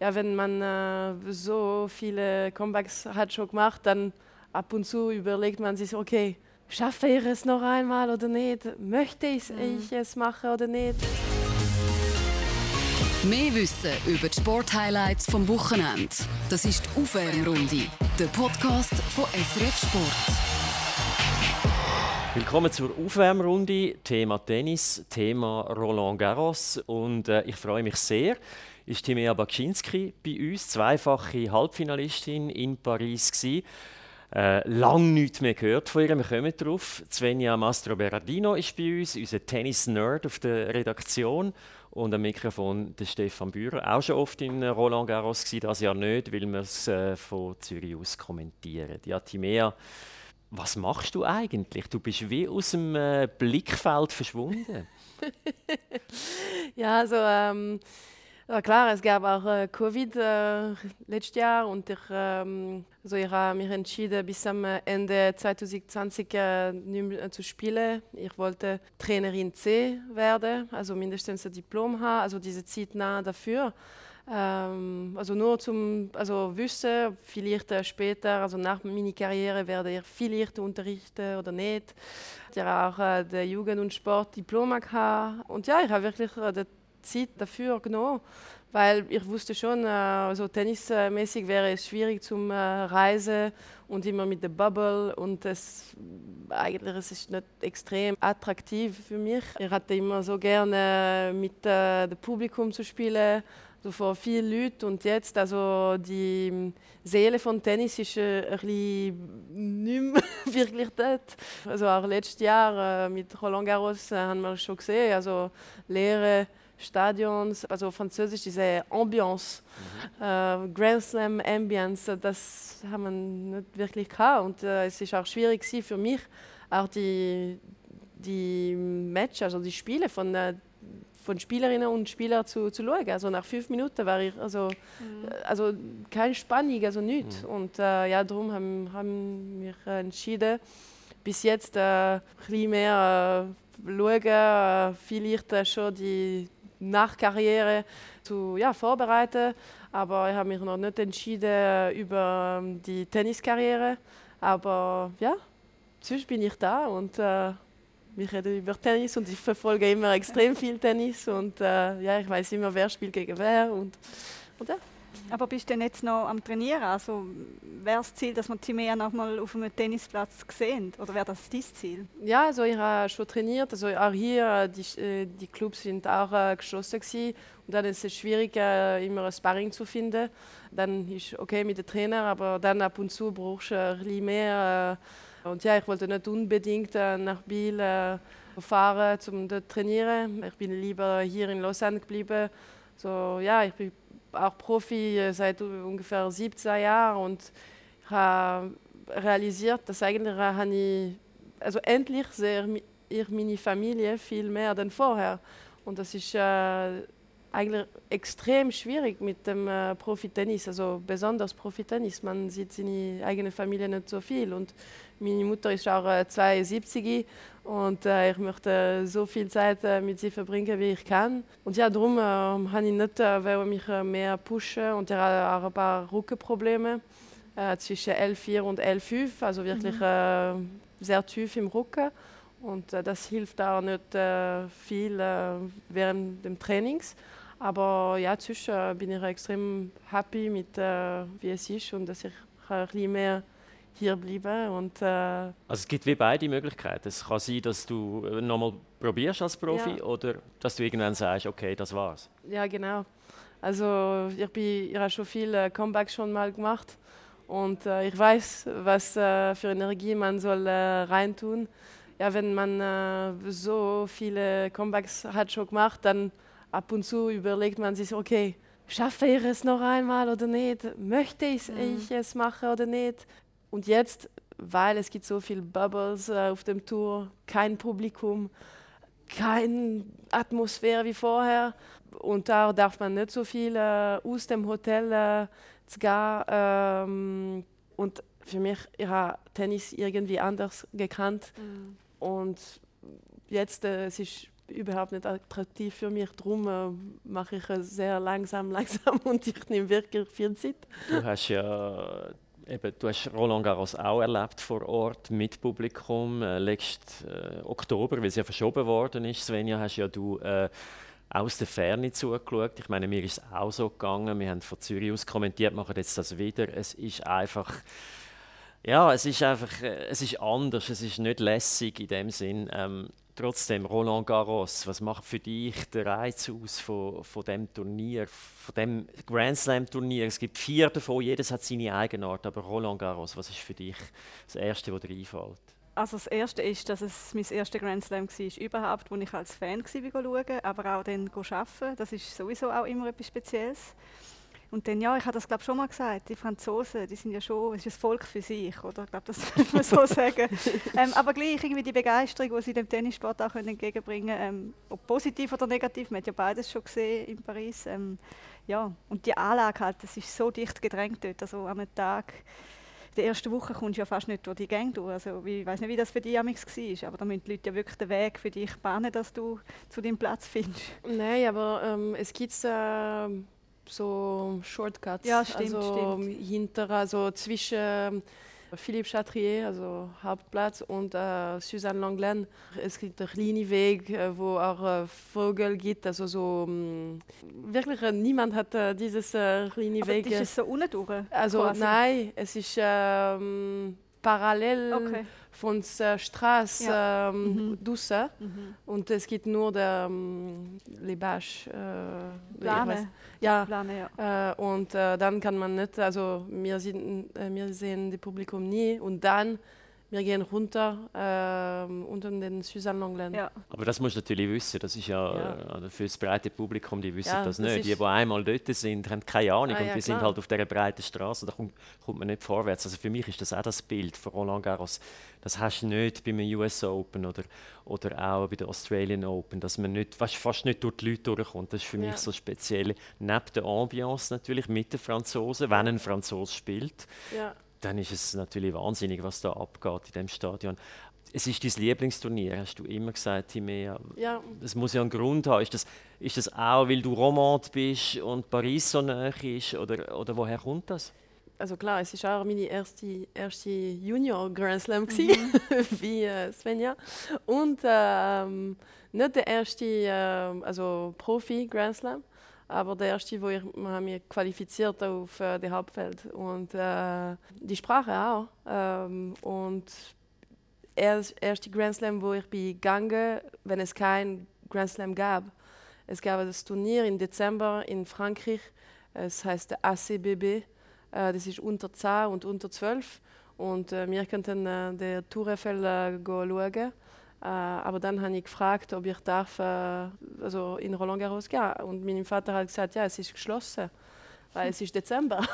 ja, wenn man äh, so viele Comebacks hat schon gemacht, dann ab und zu überlegt man sich, okay, schaffe ich es noch einmal oder nicht? Möchte ich, mhm. ich es machen oder nicht? Mehr Wissen über die Sporthighlights vom Wochenende. Das ist die Aufwärmrunde, der Podcast von SRF Sport. Willkommen zur Aufwärmrunde. Thema Tennis, Thema Roland Garros. Und äh, ich freue mich sehr, ist Timea Bakczynski bei uns, zweifache Halbfinalistin in Paris. Äh, lang nichts mehr gehört von ihr. Wir kommen drauf. Svenja Mastro Berardino ist bei uns, unser Tennis-Nerd auf der Redaktion. Und am Mikrofon der Stefan Bührer. Auch schon oft in Roland Garros gewesen, das Jahr nicht, weil wir es äh, von Zürich aus kommentieren. Ja, Timea, was machst du eigentlich? Du bist wie aus dem äh, Blickfeld verschwunden. ja, also ähm, ja, klar, es gab auch äh, Covid äh, letztes Jahr und ich, ähm, also ich habe mich entschieden, bis am Ende 2020 äh, nicht mehr zu spielen. Ich wollte Trainerin C werden, also mindestens ein Diplom haben, also diese Zeit nah dafür. Ähm, also nur zum also wissen, vielleicht äh, später, also nach meiner Karriere werde ich vielleicht unterrichten oder nicht. Ich habe auch äh, der Jugend- und Sportdiplom gehabt. Und ja, ich habe wirklich äh, Zeit dafür genommen, weil ich wusste schon, äh, also tennismäßig wäre es schwierig zum äh, Reisen und immer mit der Bubble und es eigentlich es ist nicht extrem attraktiv für mich. Ich hatte immer so gerne mit äh, dem Publikum zu spielen so vor vielen Leuten. Und jetzt, also die Seele von Tennis ist äh, ein bisschen nicht mehr wirklich dort. Also auch letztes Jahr äh, mit Roland Garros äh, haben wir schon gesehen, also leere Stadions, also französisch diese Ambiance, mhm. äh, Grand Slam Ambience, das haben wir nicht wirklich gehabt. Und äh, es ist auch schwierig für mich, auch die, die Matches, also die Spiele von äh, von Spielerinnen und Spielern zu, zu schauen. Also nach fünf Minuten war ich also, mhm. also keine Spannung, also nichts. Mhm. Und äh, ja, darum haben, haben wir entschieden, bis jetzt äh, ein bisschen mehr äh, schauen, äh, vielleicht äh, schon die Nachkarriere zu ja, vorbereiten. Aber ich habe mich noch nicht entschieden über ähm, die Tenniskarriere. Aber ja, sonst bin ich da und äh, wir reden über Tennis und ich verfolge immer extrem viel Tennis und äh, ja, ich weiß immer, wer spielt gegen wer und, und ja. Aber bist du denn jetzt noch am Trainieren? Also wäre das Ziel, dass man Timea noch mal auf einem Tennisplatz sehen? Oder wäre das dein Ziel? Ja, also ich habe schon trainiert. Also auch hier, die, äh, die Clubs sind auch äh, geschlossen gewesen. Und dann ist es schwierig, äh, immer ein Sparring zu finden. Dann ist okay mit dem Trainer, aber dann ab und zu brauchst du ein bisschen mehr und ja, ich wollte nicht unbedingt nach Biel fahren, um dort zu trainieren. Ich bin lieber hier in Lausanne geblieben. So, ja, ich bin auch Profi äh, seit ungefähr 17 Jahren und habe realisiert, dass eigentlich ich, also endlich sehe ich meine Familie viel mehr als vorher. Und das ist äh, eigentlich extrem schwierig mit dem äh, Profi-Tennis, also besonders Profi-Tennis. Man sieht seine eigene Familie nicht so viel. Und meine Mutter ist auch äh, 72 und äh, ich möchte so viel Zeit äh, mit sie verbringen, wie ich kann. Und ja, darum äh, habe ich nicht äh, mich äh, mehr pushen und ich habe auch ein paar Rückenprobleme äh, zwischen L4 und L5, also wirklich mhm. sehr tief im Rücken. Und das hilft auch nicht viel während des Trainings. Aber ja, zwischen bin ich extrem happy mit, wie es ist und dass ich ein bisschen mehr hier bleiben. Und, äh also es gibt wie beide Möglichkeiten. Es kann sein, dass du äh, nochmal probierst als Profi ja. oder dass du irgendwann sagst, okay, das war's. Ja, genau. Also ich, bin, ich habe schon viele Comebacks schon mal gemacht und äh, ich weiß, was äh, für Energie man soll äh, reintun. Ja, wenn man äh, so viele Comebacks hat schon gemacht, dann ab und zu überlegt man sich, okay, schaffe ich es noch einmal oder nicht? Möchte ich, mhm. ich es machen oder nicht? Und jetzt, weil es gibt so viele Bubbles äh, auf dem Tour, kein Publikum, keine Atmosphäre wie vorher und da darf man nicht so viel äh, aus dem Hotel äh, gehen. Ähm, und für mich, ich habe Tennis irgendwie anders gekannt. Mhm. Und jetzt äh, es ist überhaupt nicht attraktiv für mich. Darum äh, mache ich es sehr langsam, langsam und ich nehme wirklich viel Zeit. Du hast ja eben, du hast Roland Garros auch erlebt vor Ort mit Publikum. Äh, letzten äh, Oktober, weil es ja verschoben worden ist, Svenja, hast ja du äh, aus der Ferne zugeschaut. Ich meine, mir ist es auch so gegangen. Wir haben von Zürich aus kommentiert, machen jetzt das wieder. Es ist einfach ja, es ist einfach, äh, es ist anders, es ist nicht lässig in dem Sinn. Ähm, trotzdem, Roland Garros, was macht für dich der Reiz aus von, von dem Turnier, von dem Grand Slam Turnier? Es gibt vier davon, jedes hat seine Eigenart, aber Roland Garros, was ist für dich das Erste, was dir einfällt? Also das Erste ist, dass es mein erster Grand Slam war, überhaupt, wo ich als Fan war, aber auch dann arbeiten. Das ist sowieso auch immer etwas Spezielles. Und dann, ja, ich habe das glaube schon mal gesagt, die Franzosen, die sind ja schon, es ist ein Volk für sich, oder? Ich glaube, das muss man so sagen. ähm, aber gleich irgendwie die Begeisterung, die sie dem Tennissport auch können entgegenbringen können, ähm, ob positiv oder negativ, man hat ja beides schon gesehen in Paris. Ähm, ja, und die Anlage halt, das ist so dicht gedrängt dort, also am Tag die erste Woche kommst du ja fast nicht durch die Gang durch. Also, ich weiß nicht, wie das für dich war, aber da müssen die Leute ja wirklich den Weg für dich bahnen, dass du zu deinem Platz findest. Nein, aber ähm, es gibt äh, so Shortcuts. Ja, stimmt, also stimmt. hinter, also zwischen ähm, Philippe Chatrier, also Hauptplatz, und äh, Suzanne Langlaine. Es gibt einen kleinen Weg, äh, wo auch äh, Vogel gibt. Also so mh, wirklich äh, niemand hat äh, dieses äh, kleine Aber Weg. ist es so unten durch? also quasi? nein, es ist ähm, parallel Okay. Von der Straße Ja. ähm, Mhm. draussen. Mhm. Und es gibt nur der ähm, Les Bâches. Äh, Plane. Ja, Plane, ja. äh, und äh, dann kann man nicht, also wir, sind, äh, wir sehen das Publikum nie und dann wir gehen runter äh, unter den Suzanne Langlaine. ja. Aber das musst du natürlich wissen, das ist ja, Ja. äh, also für das breite Publikum, die wissen Ja, das das nicht. ist- Die, die einmal dort sind, haben keine Ahnung Ah, und ja, die sind halt auf dieser breiten Straße, da kommt, kommt man nicht vorwärts. Also für mich ist das auch das Bild von Roland Garros. Das hast du nicht beim US Open oder, oder auch bei der Australian Open, dass man nicht, fast, fast nicht durch die Leute durchkommt. Das ist für Ja. mich so speziell. Neben der Ambiance natürlich mit den Franzosen, wenn ein Franzose spielt Ja. dann ist es natürlich wahnsinnig, was da abgeht in dem Stadion. Es ist dein Lieblingsturnier, hast du immer gesagt, Timea. ja, Es muss ja einen Grund haben. Ist das, ist das auch, weil du Romand bist und Paris so nah ist? Oder, oder woher kommt das? Also klar, es war auch meine erste, erste Junior Grand Slam, Mhm. gewesen, wie äh, Svenja. Und ähm, nicht der erste ähm, also Profi Grand Slam, aber der erste, wo ich mich qualifiziert auf äh, das Hauptfeld. Und äh, die Sprache auch. Ähm, und erst erste Grand Slam, wo ich bin gegangen, wenn es kein Grand Slam gab. Es gab das Turnier im Dezember in Frankreich. Es heißt der ACBB. Äh, das ist unter 10 und unter 12. Und äh, wir könnten äh, der Tour Eiffel äh, schauen. Äh, aber dann habe ich gefragt, ob ich darf, also in Roland Garros gehen. Und mein Vater hat gesagt, ja, es ist geschlossen, weil es ist Dezember.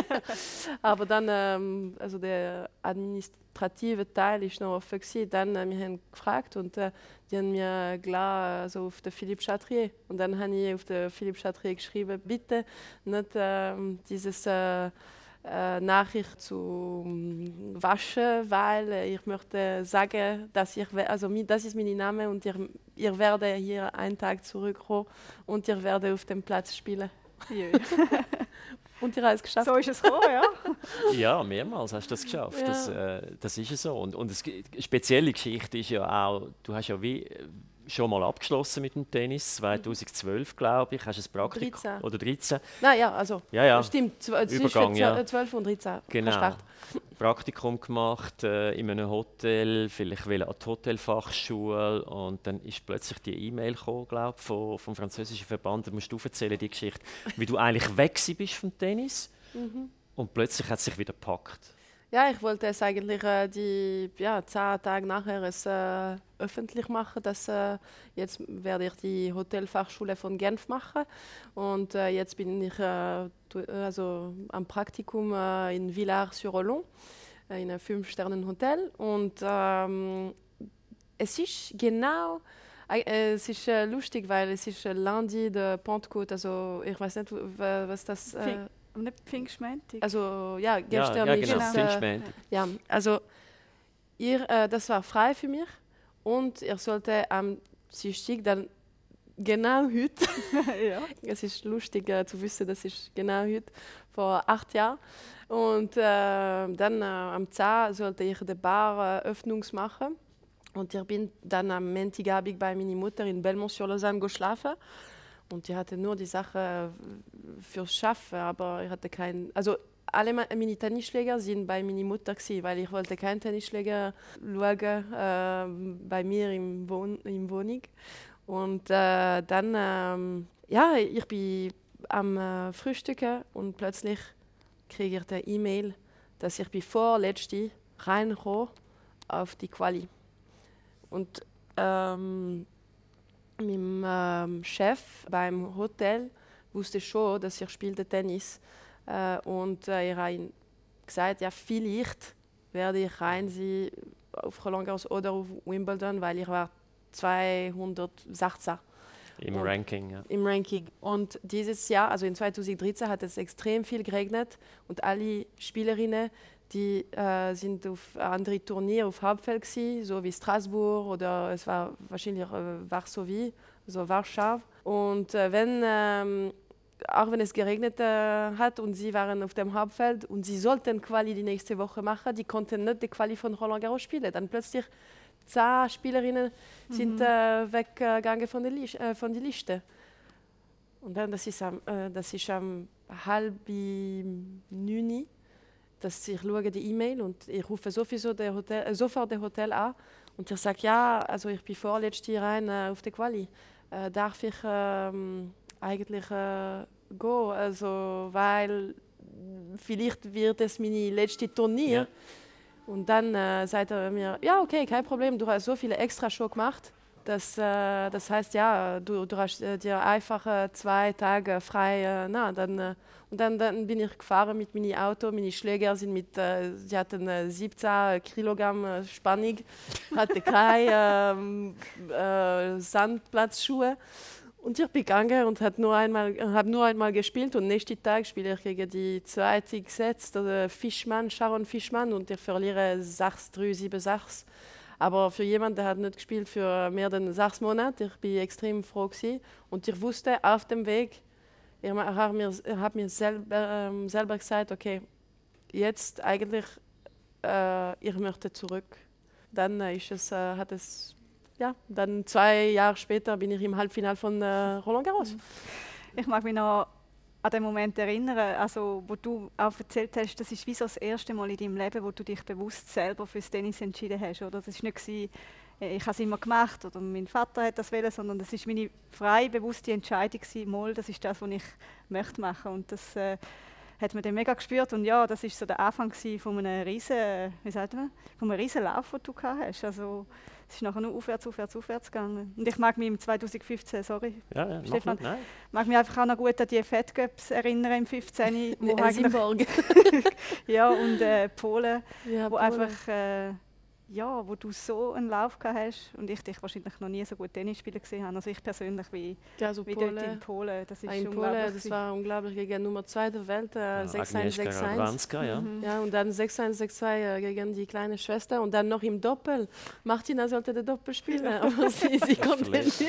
aber dann, ähm, also der administrative Teil ist noch offen gewesen. Dann äh, wir haben gefragt und äh, die haben mir klar also auf den Philippe Chatrier. Und dann habe ich auf den Philippe Chatrier geschrieben, bitte nicht ähm, dieses äh, äh, Nachricht zu ähm, waschen, weil äh, ich möchte sagen, dass ich, also das ist mein Name und ihr, ihr werdet hier einen Tag zurückkommen und ihr werdet auf dem Platz spielen. Und habt es geschafft. So ist es gekommen, ja. Ja, mehrmals hast du das geschafft. Ja. Das, äh, das ist ja so. Und, und es, spezielle Geschichte ist ja auch, du hast ja wie äh, schon mal abgeschlossen mit dem Tennis, 2012 glaube ich, hast du ein Praktikum 13. oder 13. Nein, ja, also Ja, ja. stimmt. Zwischen Übergang, ja. zw- 12 und 13. Genau. Praktikum gemacht äh, in einem Hotel, vielleicht will an die Hotelfachschule und dann ist plötzlich die E-Mail gekommen, glaube vom, vom französischen Verband. Da musst du erzählen, die Geschichte, wie du eigentlich weg bist vom Tennis Mhm. und plötzlich hat es sich wieder gepackt. Ja, ich wollte es eigentlich äh, die ja, zehn Tage nachher es, äh, öffentlich machen, dass äh, jetzt werde ich die Hotelfachschule von Genf machen. Und äh, jetzt bin ich äh, also am Praktikum äh, in Villars-sur-Olon in einem Fünf-Sternen-Hotel. Und ähm, es ist genau es ist lustig, weil es ist Lundi de Pentecôte, also ich weiß nicht, was das äh, Und nicht Pfingstmäntig. also ja, Ja, gestern ja ist genau, es, äh, ja, also ihr, äh, das war frei für mich und ich sollte am Dienstag, dann genau heute. ja. Es ist lustig äh, zu wissen, das ist genau heute, vor acht Jahren. Und äh, dann äh, am 10 sollte ich die Bar äh, Öffnungs machen. Und ich bin dann am Montagabend bei meiner Mutter in Belmont-sur-Lausanne geschlafen. Und ich hatte nur die Sache äh, fürs Schaffen, aber ich hatte kein, also alle meine Tennisschläger sind bei meiner Mutter gewesen, weil ich wollte keinen Tennisschläger schauen äh, bei mir im, Wohn im Wohnung. Und äh, dann, ähm, ja, ich bin am äh, Frühstücken und plötzlich kriege ich eine E-Mail, dass ich bin vorletzte reinkomme auf die Quali. Und ähm, mein ähm, Chef beim Hotel wusste schon, dass ich spielte Tennis äh, und äh, ich habe ihm gesagt, ja vielleicht werde ich rein sein auf Roland Garros oder auf Wimbledon, weil ich war 216 im und Ranking. Ja. im Ranking. Und dieses Jahr, also in 2013, hat es extrem viel geregnet und alle Spielerinnen, die äh, sind auf andere Turniere auf Hauptfeld gewesen, so wie Straßburg oder es war wahrscheinlich äh, Varsovie, so Warschau. Und äh, wenn ähm, auch wenn es geregnet äh, hat und sie waren auf dem Hauptfeld und sie sollten Quali die nächste Woche machen, die konnten nicht die Quali von Roland Garros spielen. Dann plötzlich zehn Spielerinnen sind äh, weggegangen von der, Lis äh, von der Liste. Und dann, das ist am, das ist am halb neun, dass ich schaue die E-Mail und ich rufe sowieso der Hotel, äh, sofort das Hotel an und ich sage, ja, also ich bin vorletzte rein äh, auf der Quali. Äh, darf ich ähm, eigentlich äh, gehen? Also, weil vielleicht wird es meine letzte Turnier. Ja. Und dann äh, sagt er mir, ja, okay, kein Problem, du hast so viele Extra-Show gemacht. Das, äh, das heißt, ja, du, du hast äh, dir einfach äh, zwei Tage frei. Äh, na, dann, äh, und dann, dann bin ich gefahren mit meinem Auto. Meine Schläger sind mit, äh, sie hatten äh, 17 Kilogramm Spannung, hatte keine ähm, äh, Sandplatzschuhe. Und ich bin gegangen und habe nur, einmal, hab nur einmal gespielt und nächsten Tag spiele ich gegen die zweite gesetzt, oder Fischmann, Sharon Fischmann und ich verliere 6-3, 7-6. Aber für jemanden, der hat nicht gespielt für mehr als sechs Monate, ich bin extrem froh gewesen. und ich wusste auf dem Weg, ich habe mir, ich hab mir selber, ähm, selber gesagt, okay, jetzt eigentlich, äh, ich möchte zurück. Dann äh, ist es, äh, hat es ja, dann zwei Jahre später bin ich im Halbfinale von äh, Roland Garros. Ich mag mich noch an den Moment erinnern, also, wo du auch erzählt hast, das ist wie so das erste Mal in deinem Leben, wo du dich bewusst selber fürs Tennis entschieden hast. Oder? Das war nicht, gewesen, äh, ich habe es immer gemacht oder mein Vater hat das wollen, sondern das ist meine freie, bewusste Entscheidung gewesen, mal, das ist das, was ich möchte machen. Und das äh, hat man dann mega gespürt. Und ja, das ist so der Anfang von einem riesen, wie sagt man, von einem riesen Lauf, den du gehabt hast. Also, es ist nachher nur aufwärts, aufwärts, aufwärts gegangen. Und ich mag mich im 2015, sorry, Ja, ja, Stefan, nicht, nein. mag mich einfach auch noch gut an die Fed Cups erinnern im 15, wo In eigentlich, Simborg. ja und äh, Polen, ja, wo Polen. einfach äh, ja, wo du so einen Lauf gehabt hast und ich dich wahrscheinlich noch nie so gut Tennis spielen gesehen habe. Also ich persönlich wie, ja, so wie Polen. dort in Polen. Das ist Ah, in unglaublich. Polen, das war unglaublich gegen Nummer 2 der Welt, äh, Ja, 6-1, Agnieszka 6-1. Radwanska, ja. Mhm. Ja, und dann 6-1, 6-2 äh, gegen die kleine Schwester und dann noch im Doppel. Martina sollte den Doppel spielen, aber sie, sie konnte nicht.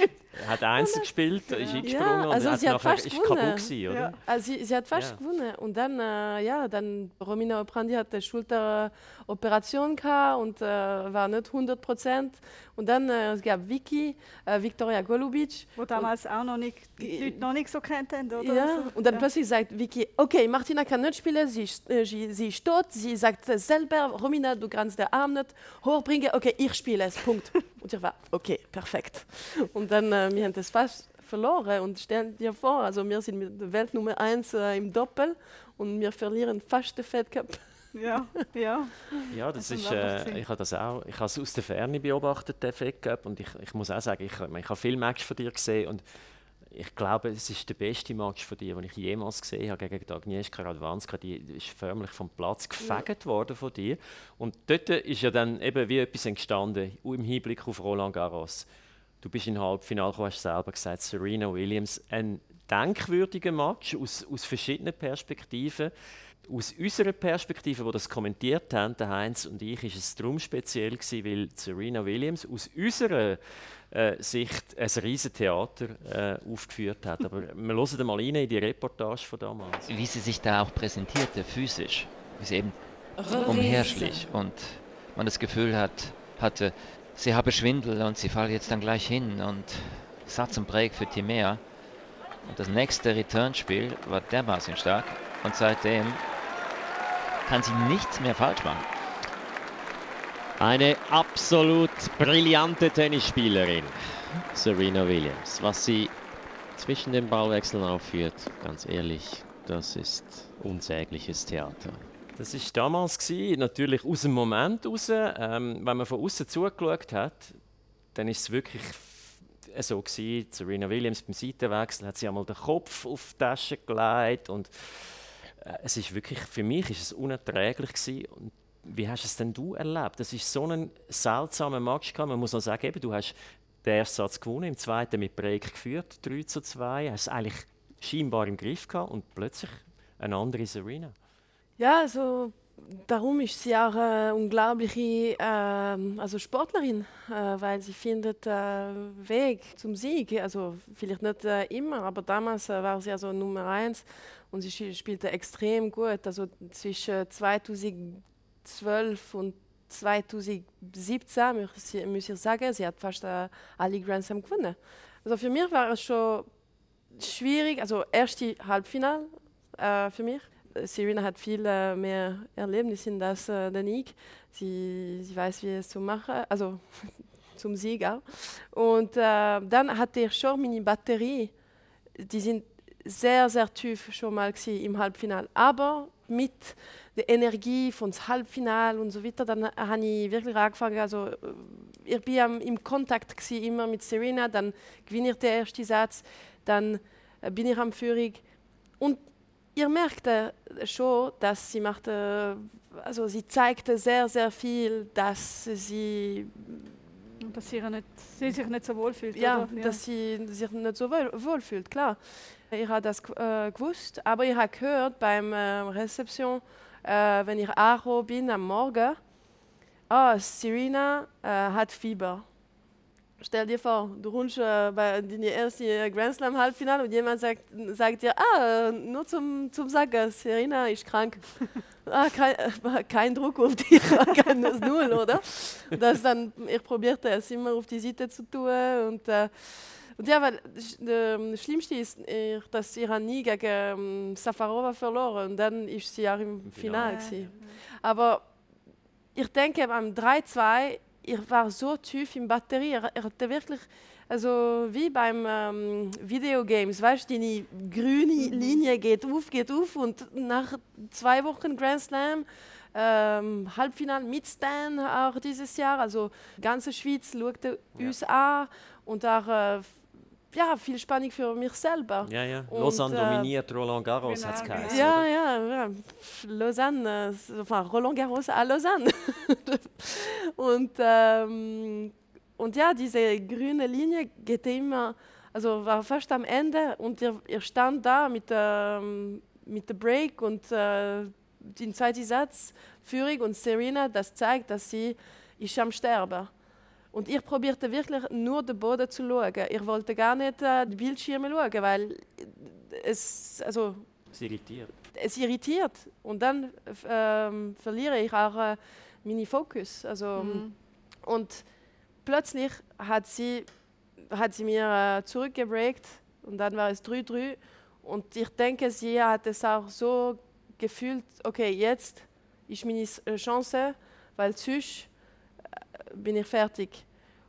Er hat Einzel gespielt, ist eingesprungen also und sie hat fast ist kaputt gewonnen. gewesen, oder? Ja. Also sie, sie hat fast Ja. gewonnen. Und dann, äh, ja, dann Romina Oprandi hat eine Schulteroperation gehabt und äh, war nicht 100 Prozent. Und dann äh, es gab Vicky, äh, Viktoria Golubic. Wo damals auch noch nicht, die Leute noch nicht so kennt haben, oder? Ja, So. und dann ja. plötzlich sagt Vicky, okay, Martina kann nicht spielen, sie, ist- äh, sie, sie ist tot. Sie sagt selber, Romina, du kannst den Arm nicht hochbringen. Okay, ich spiele es, Punkt. Und ich war, okay, perfekt. Und dann, äh, wir haben das fast verloren. Und stell dir vor, also wir sind mit der Welt Nummer 1 äh, im Doppel und wir verlieren fast den Fed Cup. Ja, ja. Ja, das Das ist, äh, ich habe das auch, ich habe es aus der Ferne beobachtet, den Fed Cup, und ich, ich muss auch sagen, ich, ich habe viele Matches von dir gesehen und ich glaube, es ist der beste Match von dir, den ich jemals gesehen habe gegen die Agnieszka Radwanska. Die ist förmlich vom Platz gefegt worden von dir. Und dort ist ja dann eben wie etwas entstanden im Hinblick auf Roland Garros. Du bist im Halbfinale, gekommen, hast selber gesagt, Serena Williams, ein denkwürdiger Match aus, aus verschiedenen Perspektiven. Aus unserer Perspektive, wo das kommentiert haben, der Heinz und ich, ist es darum speziell gewesen, weil Serena Williams aus unserer äh, Sicht ein riesiges Theater äh, aufgeführt hat. Aber wir hören mal rein in die Reportage von damals. Wie sie sich da auch präsentierte, physisch, wie sie eben umherschlich und man das Gefühl hat, hatte, sie habe Schwindel und sie falle jetzt dann gleich hin und Satz und Break für Timea. Und das nächste Returnspiel war dermaßen stark und seitdem kann sie nichts mehr falsch machen. Eine absolut brillante Tennisspielerin, Serena Williams. Was sie zwischen den Ballwechseln aufführt, ganz ehrlich, das ist unsägliches Theater. Das war damals gewesen, natürlich aus dem Moment raus. Ähm, wenn man von außen zugeschaut hat, dann ist es wirklich so gewesen. Serena Williams beim Seitenwechsel hat sie einmal den Kopf auf die Tasche gelegt und es ist wirklich für mich ist es unerträglich gewesen. Und wie hast es denn du erlebt? Das ist so ein seltsamer Match Man muss auch sagen, eben, du hast den ersten Satz gewonnen, im zweiten mit Break geführt, 3 zu 2. Hast es eigentlich scheinbar im Griff gehabt und plötzlich eine andere Serena. Ja, also darum ist sie auch eine unglaubliche äh, also Sportlerin, äh, weil sie findet äh, Weg zum Sieg. Also vielleicht nicht äh, immer, aber damals äh, war sie also Nummer eins und sie spielte extrem gut. Also zwischen 2012 und 2017 muss ich, muss ich sagen, sie hat fast äh, alle Grand Slam gewonnen. Also für mich war es schon schwierig, also erste Halbfinale für mich Serena hat viel äh, mehr Erlebnisse in das äh, denn ich. Sie, sie weiß, wie es zu machen, also zum Sieg auch. Und äh, dann hatte ich schon meine Batterie, die sind sehr, sehr tief schon mal im Halbfinale. Aber mit der Energie vom Halbfinale und so weiter, dann habe ich wirklich angefangen, also äh, ich war im Kontakt immer mit Serena, dann gewinne ich den ersten Satz, dann äh, bin ich am Führung und ihr merkte schon, dass sie machte, also sie zeigte sehr, sehr viel, dass sie dass sie, nicht, sie sich nicht so wohl fühlt. Ja, ja, dass sie sich nicht so wohl, fühlt, klar. Ich habe das äh, gewusst, aber ich habe gehört beim äh, Rezeption, äh, wenn ich Aro bin am Morgen, oh, Serena äh, hat Fieber. Stell dir vor, du rundst äh, bei deinem ersten Grand Slam Halbfinale und jemand sagt, sagt dir, ah, nur zum, zum Sagen, Serena ist krank. ah, kein, äh, kein Druck auf dich, kein Null, oder? Das dann, ich probierte es immer auf die Seite zu tun und äh, und ja, weil das Schlimmste ist, dass sie nie gegen ähm, Safarova verloren und dann ist sie auch im Finale. Ja. Aber ich denke, beim 3-2 ich war so tief in Batterie. Er, er hatte wirklich, also wie beim ähm, Videogames, weißt du, die grüne mhm. Linie geht auf, geht auf und nach zwei Wochen Grand Slam, ähm, Halbfinale mit Stan auch dieses Jahr, also ganze Schweiz schaute ja. uns an und auch äh, ja, viel Spannung für mich selber. Ja, ja. Und, Lausanne äh, dominiert Roland Garros, genau, hat es geheißen. Ja, ja, ja, Lausanne, enfin, Roland Garros à Lausanne. und, ähm, und ja, diese grüne Linie geht immer, also war fast am Ende und ihr, ihr stand da mit, ähm, mit dem Break und äh, den zweiten Satz, Führig und Serena, das zeigt, dass sie ist am Sterben ist. Und ich probierte wirklich nur den Boden zu schauen. Ich wollte gar nicht äh, die Bildschirme schauen, weil es, also, es irritiert. Es irritiert. Und dann ähm, verliere ich auch äh, meinen Fokus. Also, mhm. Und plötzlich hat sie, hat sie mir äh, zurückgebreakt und dann war es 3-3. Und ich denke, sie hat es auch so gefühlt, okay, jetzt ist meine äh, Chance, weil sonst bin ich fertig.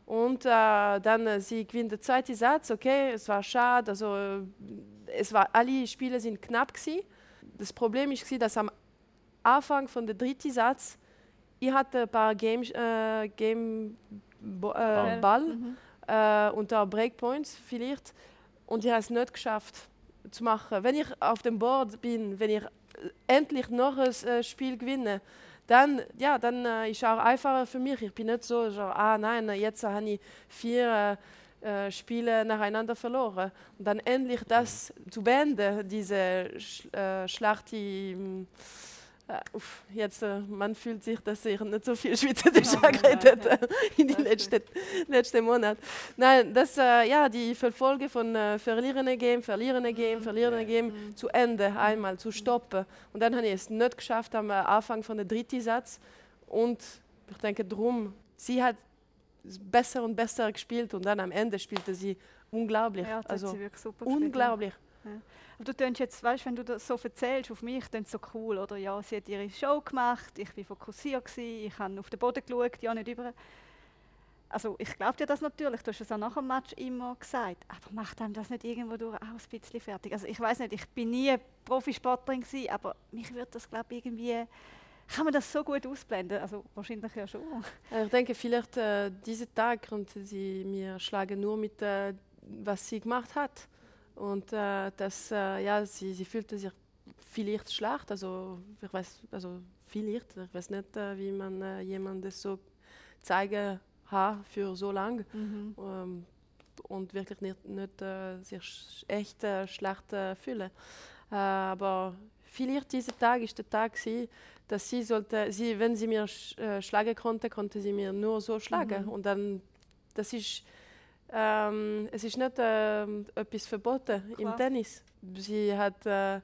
Und äh, dann äh, sie gewinnt der zweite Satz, okay, es war schade, also äh, es war, alle Spiele sind knapp gewesen. Das Problem ist, dass am Anfang von der dritten Satz ich hatte ein paar Game, äh, Game äh, Ball mhm. äh, unter Breakpoints vielleicht und ich habe es nicht geschafft zu machen. Wenn ich auf dem Board bin, wenn ich äh, endlich noch ein Spiel gewinne, dann, ja, dann äh, ist auch einfacher für mich. Ich bin nicht so, so ah nein, jetzt habe ich vier äh, Spiele nacheinander verloren. Und dann endlich das zu beenden, diese Sch äh, Schlacht, die, Äh, uff, jetzt, äh, man fühlt sich, dass ich nicht so viel Schweizerdeutsch oh, geredet ja, ja. in den letzten, letzten Monaten. Nein, das, äh, ja, die Verfolge von äh, verlierenden Game, verlierenden Game, verlierenden Game mhm. zu Ende einmal, zu stoppen. Und dann habe ich es nicht geschafft am Anfang von der dritten Satz. Und ich denke, drum, sie hat besser und besser gespielt und dann am Ende spielte sie unglaublich. Ja, also, unglaublich. Ja. Aber du tönst jetzt, weißt, wenn du das so erzählst, auf mich, dann so cool, oder? Ja, sie hat ihre Show gemacht, ich war fokussiert, gewesen, ich habe auf den Boden geschaut, ja nicht über. Also ich glaube dir das natürlich, du hast es auch nach dem Match immer gesagt, aber macht einem das nicht irgendwo durch auch ein bisschen fertig? Also ich weiß nicht, ich bin nie Profisportlerin gewesen, aber mich würde das glaube irgendwie kann man das so gut ausblenden? Also wahrscheinlich ja schon. Ich denke, vielleicht äh, diesen Tag konnte sie mir schlagen nur mit, äh, was sie gemacht hat. Und äh, das, äh, ja, sie, sie fühlte sich vielleicht schlecht, also ich weiß, also vielleicht, ich weiß nicht, äh, wie man äh, jemandem so zeigen kann für so lange mhm. ähm, und wirklich nicht, nicht äh, sich echt äh, schlecht äh, fühlen. Aber vielleicht dieser Tag ist der Tag gewesen, dass sie sollte, sie, wenn sie mir sch schlagen konnte, konnte sie mir nur so schlagen mhm. und dann das ist ähm, es ist nicht ähm, etwas verboten Klar. im Tennis. Sie hat äh,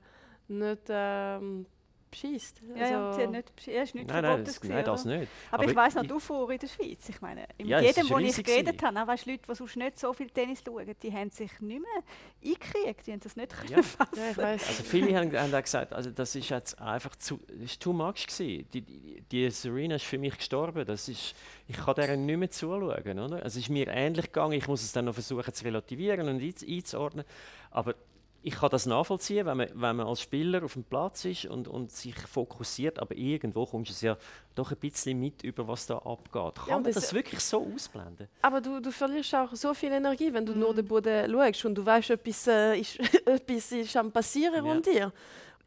nicht ähm, beschießt. Ja, also ja, sie hat nicht, ja, ist nicht nein, nein, das, nein, das nicht. Aber, Aber ich weiss noch, du vor in der Schweiz. Ich meine, in ja, jedem, wo ich geredet habe, weißt, Leute, die sonst nicht so viel Tennis schauen, die haben sich nicht mehr eingekriegt, die haben das nicht ja. fassen. Ja, ich weiss. Also viele haben, haben auch gesagt, also das ist jetzt einfach zu, das ist too much gewesen. Die, die, die Serena ist für mich gestorben. Das ist, ich kann der nicht mehr zuschauen. Oder? Also es ist mir ähnlich gegangen. Ich muss es dann noch versuchen zu relativieren und einzuordnen. Aber ich kann das nachvollziehen, wenn man, wenn man als Spieler auf dem Platz ist und, und sich fokussiert, aber irgendwo kommst du es ja doch ein bisschen mit über, was da abgeht. Kann ja, man das wirklich so ausblenden? Aber du, du verlierst auch so viel Energie, wenn du mm. nur den Boden schaust und du weißt, etwas, äh, ist, etwas ist am passieren ja. rund dir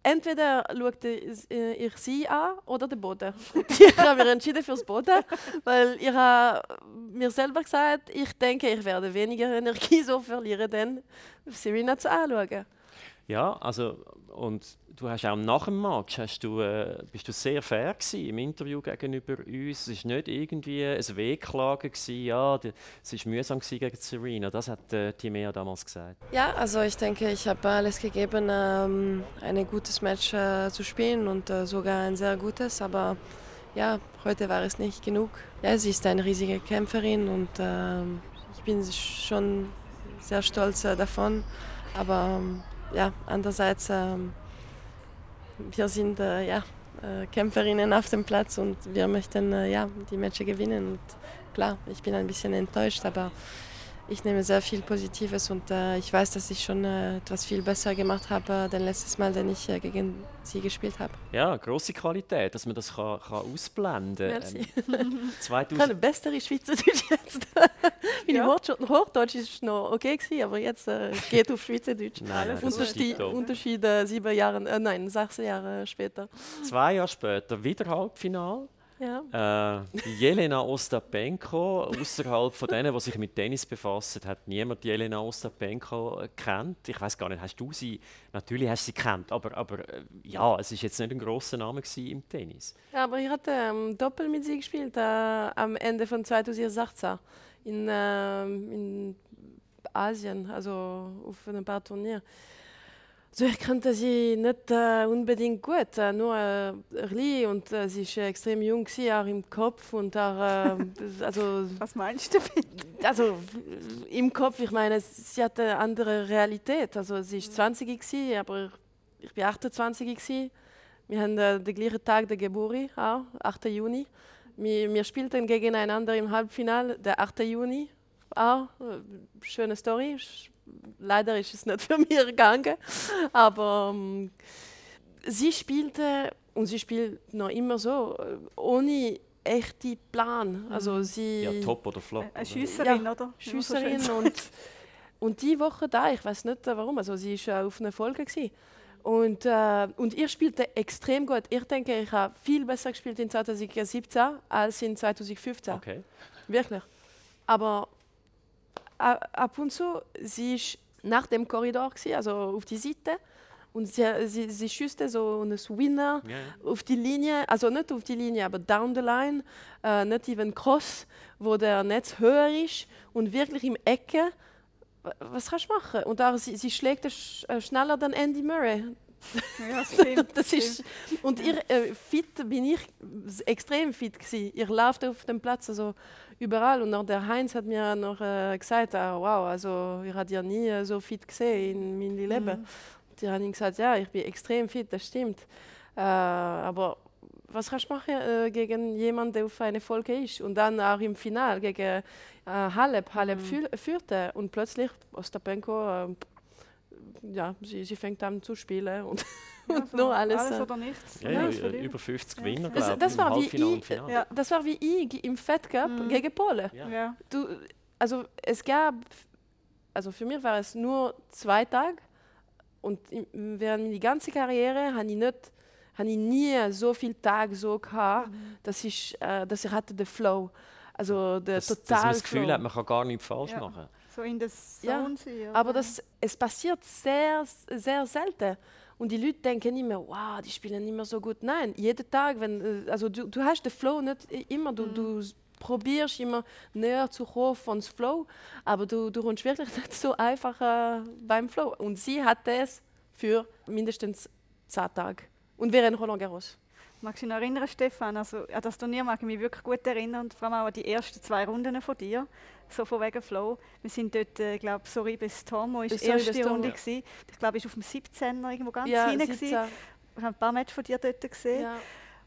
entweder schaut äh, ich sie an oder den Boden. ich habe mich entschieden fürs Boden, weil ich mir selber gesagt, ich denke, ich werde weniger Energie so verlieren, denn Serena zu anschauen. Ja, also und du hast auch nach dem Match hast du, äh, bist du sehr fair im Interview gegenüber uns. Es war nicht irgendwie ein Wehklagen, gewesen, ja, es war mühsam gegen Serena. Das hat äh, Timea damals gesagt. Ja, also ich denke, ich habe alles gegeben, ähm, ein gutes Match äh, zu spielen und äh, sogar ein sehr gutes. Aber ja, heute war es nicht genug. Ja, sie ist eine riesige Kämpferin und ähm, ich bin schon sehr stolz äh, davon. Aber ähm, ja, andererseits, äh, wir sind äh, ja, äh, Kämpferinnen auf dem Platz und wir möchten äh, ja, die Matches gewinnen. Und klar, ich bin ein bisschen enttäuscht, aber ich nehme sehr viel Positives und äh, ich weiß, dass ich schon äh, etwas viel besser gemacht habe, äh, denn letztes Mal, den ich äh, gegen sie gespielt habe. Ja, große Qualität, dass man das kann, kann ausblenden kann. Merci. Ähm, 2000 eine bessere Schweizerdeutsch jetzt. Meine ja. Hochdeutsch ist noch okay gewesen, aber jetzt äh, geht auf Schweizerdeutsch. nein, nein, Unterschied, Unterschiede sieben Jahre, äh, nein, sechs Jahre später. Zwei Jahre später wieder Halbfinale. Ja. Äh, Jelena Ostapenko, außerhalb von denen, die sich mit Tennis befassen, hat niemand Jelena Ostapenko kennt. Ich weiß gar nicht, hast du sie? Natürlich hast du sie kennt, aber, aber äh, ja, es ist jetzt nicht ein großer Name im Tennis. Ja, aber ich hatte ähm, Doppel mit sie gespielt äh, am Ende von 2016 in, äh, in Asien, also auf ein paar Turnieren. So, ich kannte sie nicht äh, unbedingt gut, äh, nur äh, ein und äh, sie war extrem jung, gewesen, auch im Kopf und auch, äh, also... Was meinst du damit? Also im Kopf, ich meine, sie hatte eine andere Realität, also sie war 20 gewesen, aber ich war 28 gewesen. Wir haben äh, den gleichen Tag der Geburt, auch, 8. Juni. Wir, wir spielten gegeneinander im Halbfinale, der 8. Juni, auch, schöne Story, leider ist es nicht für mich gegangen. Aber ähm, sie spielte und sie spielt noch immer so, ohne echten Plan. Also mhm. sie, ja, top oder flop. Eine Schüsserin, ja, oder? Schüsserin und, und die Woche da, ich weiß nicht warum, also sie war auf einer Folge. Gewesen. Und, äh, und ihr spielte extrem gut. Ich denke, ich habe viel besser gespielt in 2017 als in 2015. Okay. Wirklich. Aber ab und zu, sie ist nach dem Korridor, gewesen, also auf die Seite. und sie, sie, sie schüsste so einen Winner ja. auf die Linie, also nicht auf die Linie, aber down the line, äh, nicht even cross, wo der Netz höher ist und wirklich im Ecke. wa- Was kannst du machen? Und auch, sie, sie schlägt äh, schneller als Andy Murray. Ja, stimmt. Das ist, und ihr äh, fit bin ich extrem fit gsi. Ihr lauft auf dem Platz also überall und auch der Heinz hat mir noch äh, gesagt, ah, wow, also ich hat ja nie äh, so fit gesehen in meinem Leben. Mhm. Und die haben gesagt, ja, ich bin extrem fit, das stimmt. Äh, aber was kannst du machen äh, gegen jemanden, der auf eine Folge ist? Und dann auch im Final gegen äh, Halep. Halep Mhm. führte und plötzlich Ostapenko, äh, ja, sie, sie fängt an zu spielen und, Ja, und so noch alles. alles äh, oder nichts. Ja, Ja, über 50 Ja. Gewinner, Das- glaube das ich, war im wie ich-. Das war wie ich im Fed Cup Mhm. gegen Polen. Ja. Ja. Du, also es gab, also für mich war es nur zwei Tage und während meiner ganzen Karriere habe ich nicht, habe ich nie so viele Tage so gehabt, Mhm. dass ich, äh, dass ich hatte den Flow, also der Dass, dass total man das Gefühl Flow. hat, man kann gar nichts falsch Ja. machen. So in der Ja, oder? Aber das, es passiert sehr, sehr selten. Und die Leute denken immer, wow, die spielen immer so gut. Nein, jeden Tag, wenn, äh, also du, du hast den Flow nicht immer, du, du s- probierst immer näher zu kommen von dem Flow, aber du, du kommst wirklich nicht so einfach äh, beim Flow. Und sie hat das für mindestens 10 Tage. Und während Roland Garros. Magst du dich noch erinnern, Stefan? Also, an das Turnier mag ich mich wirklich gut erinnern. Und vor allem auch an die ersten zwei Runden von dir. So von wegen Flow. Wir sind dort, äh, glaube Sorry bis Tomo Bis die erste Tomo. Runde. gewesen. Ich glaube, ich war auf dem 17er irgendwo ganz ja, hinten. 17. gewesen. Ich habe ein paar Matches von dir dort gesehen. Ja.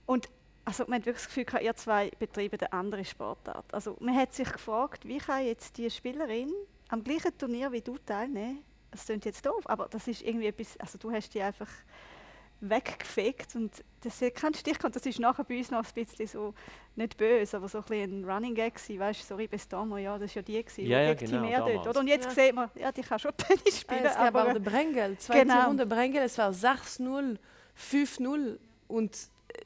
Und also, man hat wirklich das Gefühl, gehabt, ihr zwei betreiben eine andere Sportart. Also, man hat sich gefragt, wie kann jetzt die Spielerin am gleichen Turnier wie du teilnehmen? Das klingt jetzt doof, aber das ist irgendwie etwas, also du hast die einfach weggefegt und das keinen Stich gehabt. Das ist nachher bei uns noch ein bisschen so, nicht böse, aber so ein, bisschen ein Running Gag gewesen, weißt du, sorry, bis damals, ja, das war ja die gewesen, Ja, ja, die genau, mehr dort, damals. oder? Und jetzt Ja. sieht man, ja, die kann schon Tennis spielen, Ah, es gab aber auch den Brengel, zweite Genau. Runde Brengel, es war 6-0, 5-0 und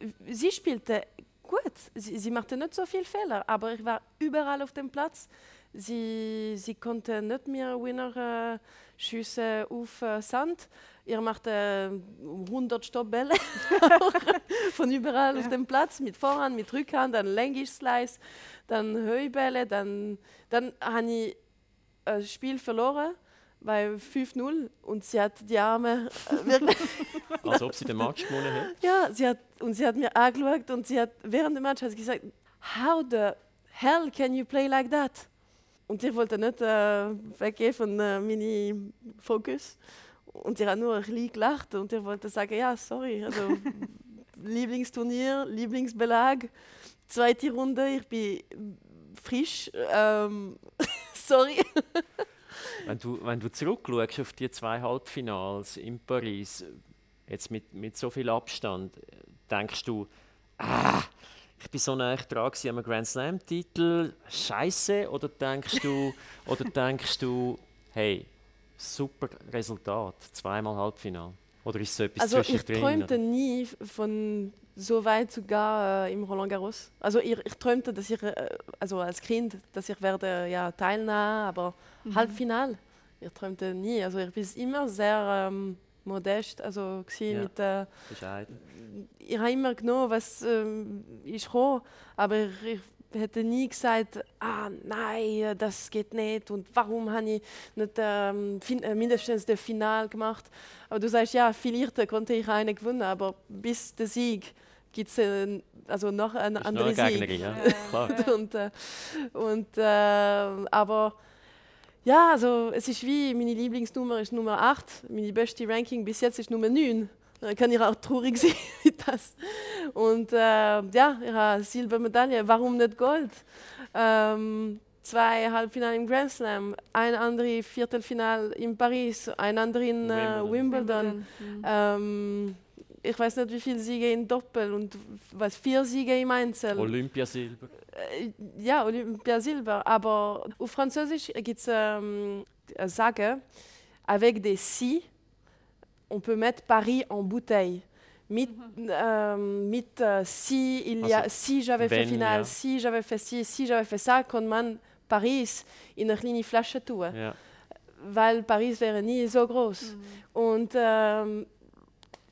äh, sie spielte gut. Sie, sie machte nicht so viele Fehler, aber ich war überall auf dem Platz. Sie, sie konnte nicht mehr Winner äh, schiessen auf äh, Sand. Ihr machte äh, 100 Stoppbälle von überall auf dem Platz, mit Vorhand, mit Rückhand, dann Längisch Slice, dann Höhebälle, dann, dann habe ich ein Spiel verloren bei 5-0 und sie hat die Arme äh, wirklich Als ob sie den Match gewonnen hat. ja, sie hat, und sie hat mir angeschaut und sie hat während dem Match hat sie gesagt, how the hell can you play like that? Und ich wollte nicht äh, weggehen von äh, meinem Fokus. Und sie hat nur ein bisschen gelacht und ich wollte sagen, ja, sorry, also Lieblingsturnier, Lieblingsbelag, zweite Runde, ich bin frisch, ähm, sorry. Wenn du, wenn du zurückschaust auf die zwei Halbfinals in Paris, jetzt mit, mit so viel Abstand, denkst du, ah, ich bin so nah dran am Grand Slam-Titel, scheiße, oder denkst du, oder denkst du, hey, super Resultat, zweimal Halbfinal? Oder ist so etwas Also ich träumte oder? nie von so weit sogar äh, im Roland Garros. Also ich, ich träumte, dass ich, äh, also als Kind, dass ich werde ja teilnehmen, aber Mhm. Halbfinal. Ich träumte nie. Also ich bin immer sehr ähm, modest, also Ja. mit äh, Bescheiden. ich habe immer genommen, was ähm, ist gekommen, aber ich, ich hätte nie gesagt, ah nein, das geht nicht und warum habe ich nicht ähm, fin äh, mindestens das Final gemacht. Aber du sagst, ja, vielleicht konnte ich eine gewinnen, aber bis der Sieg gibt es äh, also noch einen anderen Sieg. Gegnerin, ja, und, äh, und, äh, aber ja, also es ist wie, meine Lieblingsnummer ist Nummer 8, meine beste Ranking bis jetzt ist Nummer 9. Da kann ich auch traurig sein mit das. Und äh, ja, habe Silbermedaille, warum nicht Gold? Ähm, zwei Halbfinale im Grand Slam, ein anderes Viertelfinal in Paris, ein anderes in äh, Wimbledon. Wimbledon. Mhm. Ähm, ich weiß nicht, wie viele Siege in Doppel und was vier Siege im Einzel. Olympiasilber. Äh, ja, Olympia Silber. Aber auf Französisch gibt es ähm, eine Sage, avec des si, on peut mettre Paris en bouteille. Si, il y a, Also, si j'avais fait wenn, final, ja. si j'avais fait ci, si j'avais fait ça, Paris in kleine Flasche tun. Ja. Weil Paris wäre nie so groß. Und ähm,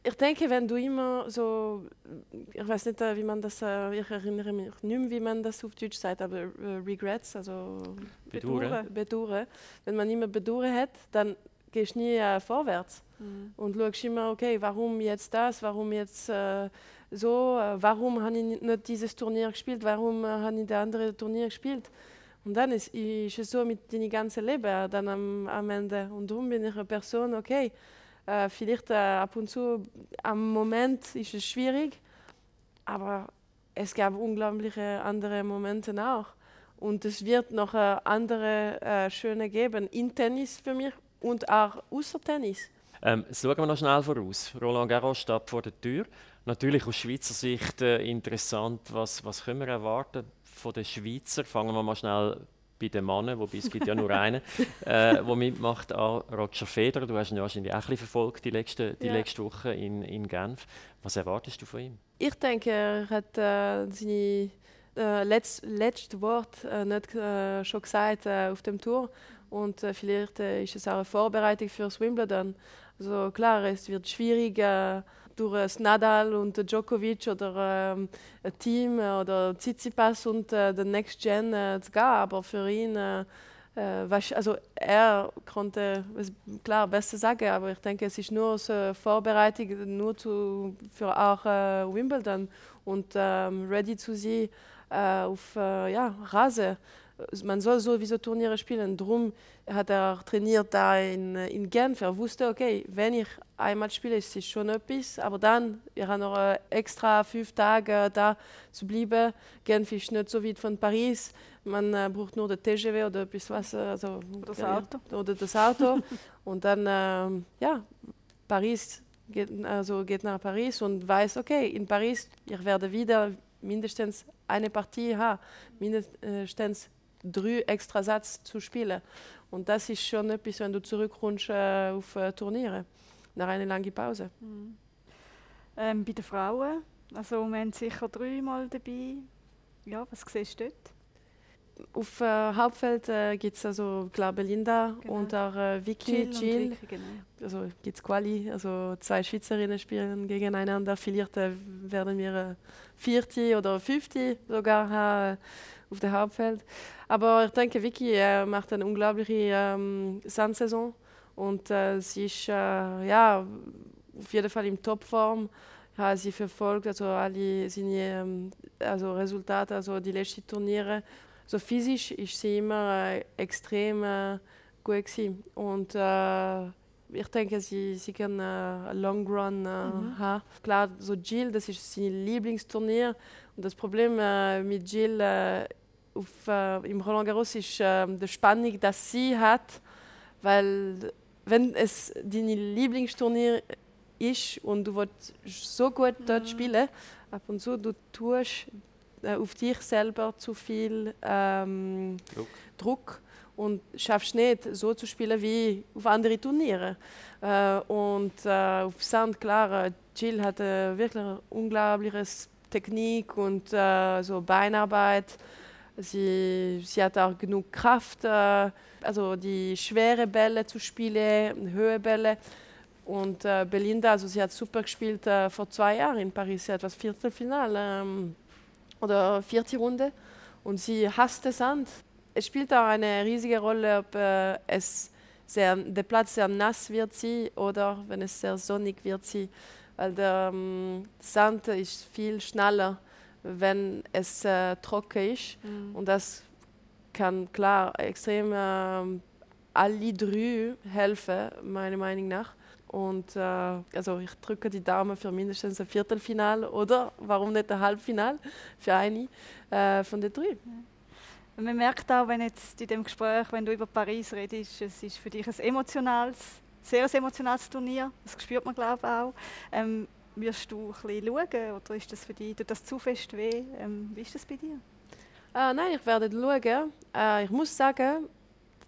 ich denke, wenn du immer so, ich weiß nicht, äh, wie man das, äh, ich erinnere mich nicht mehr, wie man das auf Deutsch sagt, aber äh, Regrets, also Bedauern. Bedauern. Wenn man immer Bedauern hat, dann gehst du nie äh, vorwärts Mhm. und schaust immer, okay, warum jetzt das, warum jetzt äh, so, äh, warum habe ich nicht dieses Turnier gespielt, warum äh, habe ich das andere Turnier gespielt. Und dann ist, es so mit deinem ganzen Leben äh, dann am, am Ende. Und darum bin ich eine Person, okay, äh, vielleicht äh, ab und zu am Moment ist es schwierig, aber es gab unglaubliche andere Momente auch. Und es wird noch äh, andere schöne geben, in Tennis für mich und auch außer Tennis. Ähm, schauen wir noch schnell voraus. Roland Garros steht vor der Tür. Natürlich aus Schweizer Sicht äh, interessant, was, was können wir erwarten von den Schweizer? Fangen wir mal schnell bei den Männern, wobei es gibt ja nur einen, äh, der mitmacht, an Roger Federer. Du hast ihn ja wahrscheinlich auch ein bisschen verfolgt die letzte, die Ja. letzte Woche in, in Genf. Was erwartest du von ihm? Ich denke, er hat äh, seine äh, letz, letzte Wort äh, nicht äh, schon gesagt äh, auf dem Tour. Und äh, vielleicht äh, ist es auch eine Vorbereitung für das Wimbledon. Also klar, es wird schwierig durch das Nadal und Djokovic oder ähm, ein Team äh, oder Tsitsipas und äh, den Next Gen äh, zu gehen. Aber für ihn, äh, äh, also er konnte es klar besser sagen, aber ich denke, es ist nur so Vorbereitung nur zu, für auch äh, Wimbledon und ähm, ready zu sein auf ja, Rasen. Man soll sowieso Turniere spielen. Darum hat er auch trainiert da in, äh, in Genf. Er wusste, okay, wenn ich einmal spiele, ist es schon etwas. Aber dann, wir haben noch äh, extra fünf Tage da zu bleiben. Genf ist nicht so weit von Paris. Man äh, braucht nur den TGV oder etwas was. äh, Also, das Auto. Oder das Auto. und dann, ähm, ja, Paris geht, also geht nach Paris und weiß, okay, in Paris, ich werde wieder mindestens eine Partie haben, mindestens drei extra Satz zu spielen. Und das ist schon etwas, wenn du zurückkommst äh, auf äh, Turniere, nach einer langen Pause. Mhm. Ähm, bei den Frauen, also wir haben sicher dreimal dabei. Ja, was siehst du dort? Auf äh, Hauptfeld äh, gibt es also klar Belinda Genau. und auch äh, Vicky, und Jill. Vicky, genau. also gibt es Quali, also zwei Schweizerinnen spielen gegeneinander. Vielleicht äh, werden wir äh, Vierte oder Fünfte sogar haben auf dem Hauptfeld. Aber ich denke, Vicky äh, macht eine unglaubliche ähm, Sandsaison und äh, sie ist äh, ja, auf jeden Fall in Topform. Ja, sie verfolgt also alle seine ähm, also Resultate, also die letzten Turniere. So physisch ist sie immer äh, extrem äh, gut gewesen. Und äh, ich denke, sie, sie kann äh, einen Long Run äh, Mhm. haben. Klar, so Jill, das ist sein Lieblingsturnier. Und das Problem äh, mit Jill äh, auf, äh, im Roland Garros ist äh, die Spannung, dass sie hat, weil wenn es dein Lieblingsturnier ist und du willst so gut dort Mhm. spielen, ab und zu du tust äh, auf dich selber zu viel ähm, Druck. Druck und schaffst nicht so zu spielen wie auf andere Turniere. Äh, und äh, auf Sand, klar, äh, Jill hat äh, wirklich eine unglaubliche Technik und äh, so Beinarbeit. Sie, sie hat auch genug Kraft, äh, also die schwere Bälle zu spielen, hohe Bälle. Und äh, Belinda, also sie hat super gespielt äh, vor zwei Jahren in Paris. Sie hat das Viertelfinale ähm, oder vierte Runde und sie hasst den Sand. Es spielt auch eine riesige Rolle, ob äh, es sehr, der Platz sehr nass wird sie oder wenn es sehr sonnig wird sie, weil der ähm, Sand ist viel schneller, wenn es äh, trocken ist Mhm. und das kann klar extrem ähm, alle drei helfen, meiner Meinung nach. Und äh, also ich drücke die Daumen für mindestens ein Viertelfinale oder warum nicht ein Halbfinale für eine äh, von den drei. Und Man merkt auch, wenn jetzt in dem Gespräch, wenn du über Paris redest, es ist für dich ein emotionales, sehr ein emotionales Turnier. Das spürt man glaube ich auch. Ähm, wirst du ein bisschen schauen oder ist das für dich, tut das zu fest weh? Ähm, wie ist das bei dir? Äh, nein, ich werde schauen. Äh, ich muss sagen,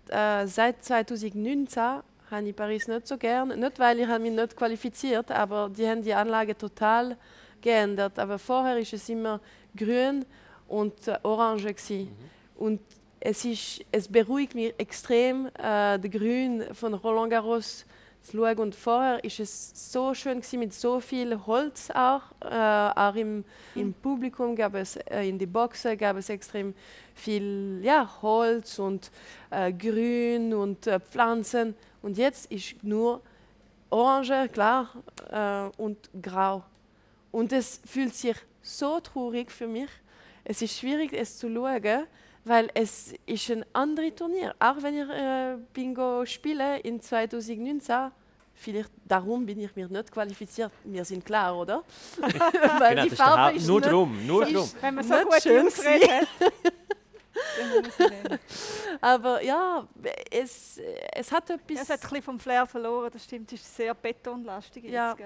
äh, seit 2019 habe ich Paris nicht so gern. Nicht, weil ich habe mich nicht qualifiziert, aber die haben die Anlage total geändert. Aber vorher ist es immer grün und äh, orange gewesen. Und es, ist, es beruhigt mich extrem, äh, der Grün von Roland Garros zu schauen. Und vorher ist es so schön gewesen, mit so viel Holz auch. Äh, auch im, im Publikum gab es, äh, in die Boxen gab es extrem viel ja, Holz und äh, Grün und äh, Pflanzen. Und jetzt ist nur Orange, klar, äh, und Grau. Und es fühlt sich so traurig für mich. Es ist schwierig, es zu schauen, weil es ist ein anderes Turnier. Auch wenn ich äh, Bingo spiele in 2019, vielleicht darum bin ich mir nicht qualifiziert. Wir sind klar, oder? weil genau, die Farbe ist nur drum, nur drum. Wenn man so gut ausredet. Aber ja, es, es hat etwas... Ja, es hat ein bisschen vom Flair verloren, das stimmt. Es ist sehr betonlastig ja. jetzt,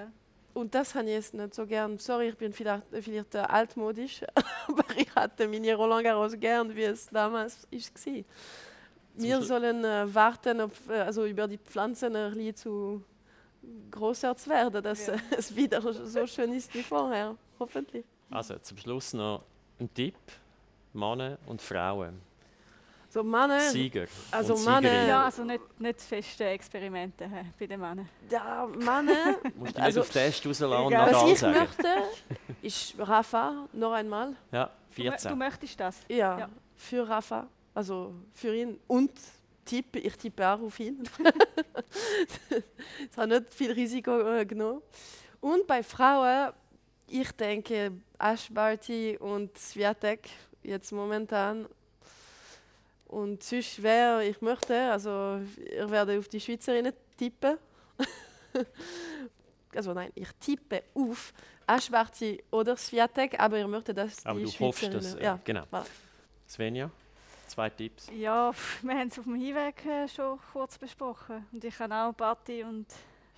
Und das habe ich jetzt nicht so gern. Sorry, ich bin vielleicht, vielleicht äh, altmodisch, aber ich hatte meine Roland Garros gern, wie es damals war. Wir sollen äh, warten, auf, äh, also über die Pflanzen ein bisschen zu großartig werden, dass ja. es wieder so schön ist wie vorher, hoffentlich. Also zum Schluss noch ein Tipp Männer und Frauen. So Männer, Sieger. Also Männer. Ja, also nicht, nicht feste Experimente he, bei den Männern. Ja, Männer. Musst du also, nicht auf Test rauslassen und Was ich sagen. möchte, ist Rafa noch einmal. Ja, 14. Du, möchtest das? Ja, ja, für Rafa. Also für ihn und tippe, ich tippe auch auf ihn. es hat nicht viel Risiko äh, genommen. Und bei Frauen, ich denke Ash Barty und Swiatek jetzt momentan. Und sonst wäre, ich möchte, also ich werde auf die Schweizerinnen tippen. also nein, ich tippe auf Aschbarti oder Sviatek, aber ich möchte, dass die aber du Schweizerinnen... Hoffst, dass, äh, ja, genau. Voilà. Svenja, zwei Tipps. Ja, wir haben es auf dem Hinweg äh, schon kurz besprochen. Und ich habe auch Batti und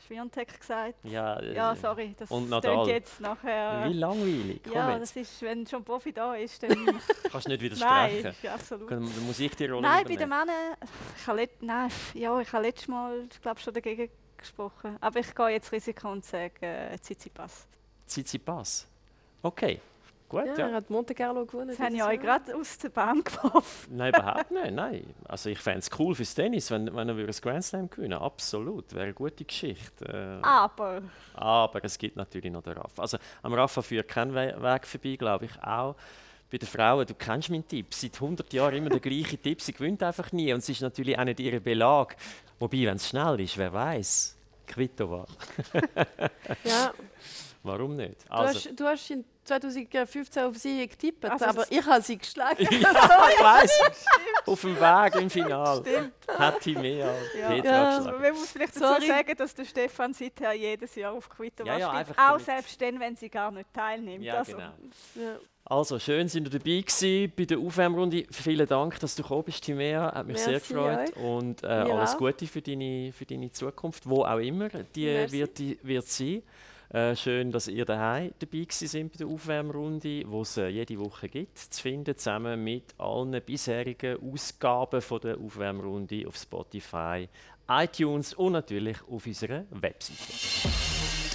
Schwiontek gesagt. Ja, äh, ja sorry, das und Nadal. jetzt nachher. Wie langweilig. Komm ja, jetzt. das ist, wenn schon Profi da ist, dann. Kannst du nicht widersprechen. Nein, ja, absolut. Dann muss ich die Rolle Nein, übernehmen. bei den Männern, ich habe, nein, ja, ich habe letztes Mal, glaube schon dagegen gesprochen. Aber ich gehe jetzt Risiko und sage äh, Tsitsipas. Tsitsipas? Okay. Gut, ja, ja. Er hat Monte Carlo gewonnen. Das habe ich euch gerade aus der Bahn geworfen. Nein, überhaupt nicht. Nein. Also ich fände es cool fürs Tennis, wenn, wenn er ein Grand Slam gewinnen würde. Absolut. Wäre eine gute Geschichte. Äh, aber? Aber es gibt natürlich noch den Rafa. Also am Rafa führt kein We Weg vorbei, glaube ich auch. Bei den Frauen, du kennst meinen Tipp, seit 100 Jahren immer der gleiche Tipp, sie gewinnt einfach nie und es ist natürlich auch nicht ihr Belag. Wobei, wenn es schnell ist, wer weiß, Kvitova. ja. Warum nicht? Also, du, hast, du hast in 2015 auf sie getippt, also aber ich habe sie geschlagen. ja, ich weiß. auf dem Weg im Finale. Stimmt. Hätte ich mehr als ja. Petra ja. geschlagen. Man muss vielleicht dazu Sorry. sagen, dass der Stefan seither jedes Jahr auf Quito ja, ja, spielt. Auch selbst dann, wenn sie gar nicht teilnimmt. Ja, also. genau. Ja. Also, schön, sind ihr dabei gewesen bei der Aufwärmrunde. Vielen Dank, dass du gekommen bist, Timea. Hat mich Merci sehr gefreut. Euch. Und äh, alles. Gute für deine, für deine Zukunft, wo auch immer die wird, die wird sein. Äh, schön, dass ihr daheim dabei sind bei der Aufwärmrunde, wo es äh, jede Woche gibt, zu finden, zusammen mit allen bisherigen Ausgaben von der Aufwärmrunde auf Spotify, iTunes und natürlich auf unserer Webseite.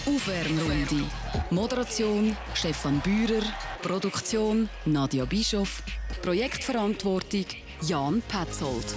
Aufwärmrunde. Moderation Stefan Bührer, Produktion Nadia Bischoff, Projektverantwortung Jan Petzold.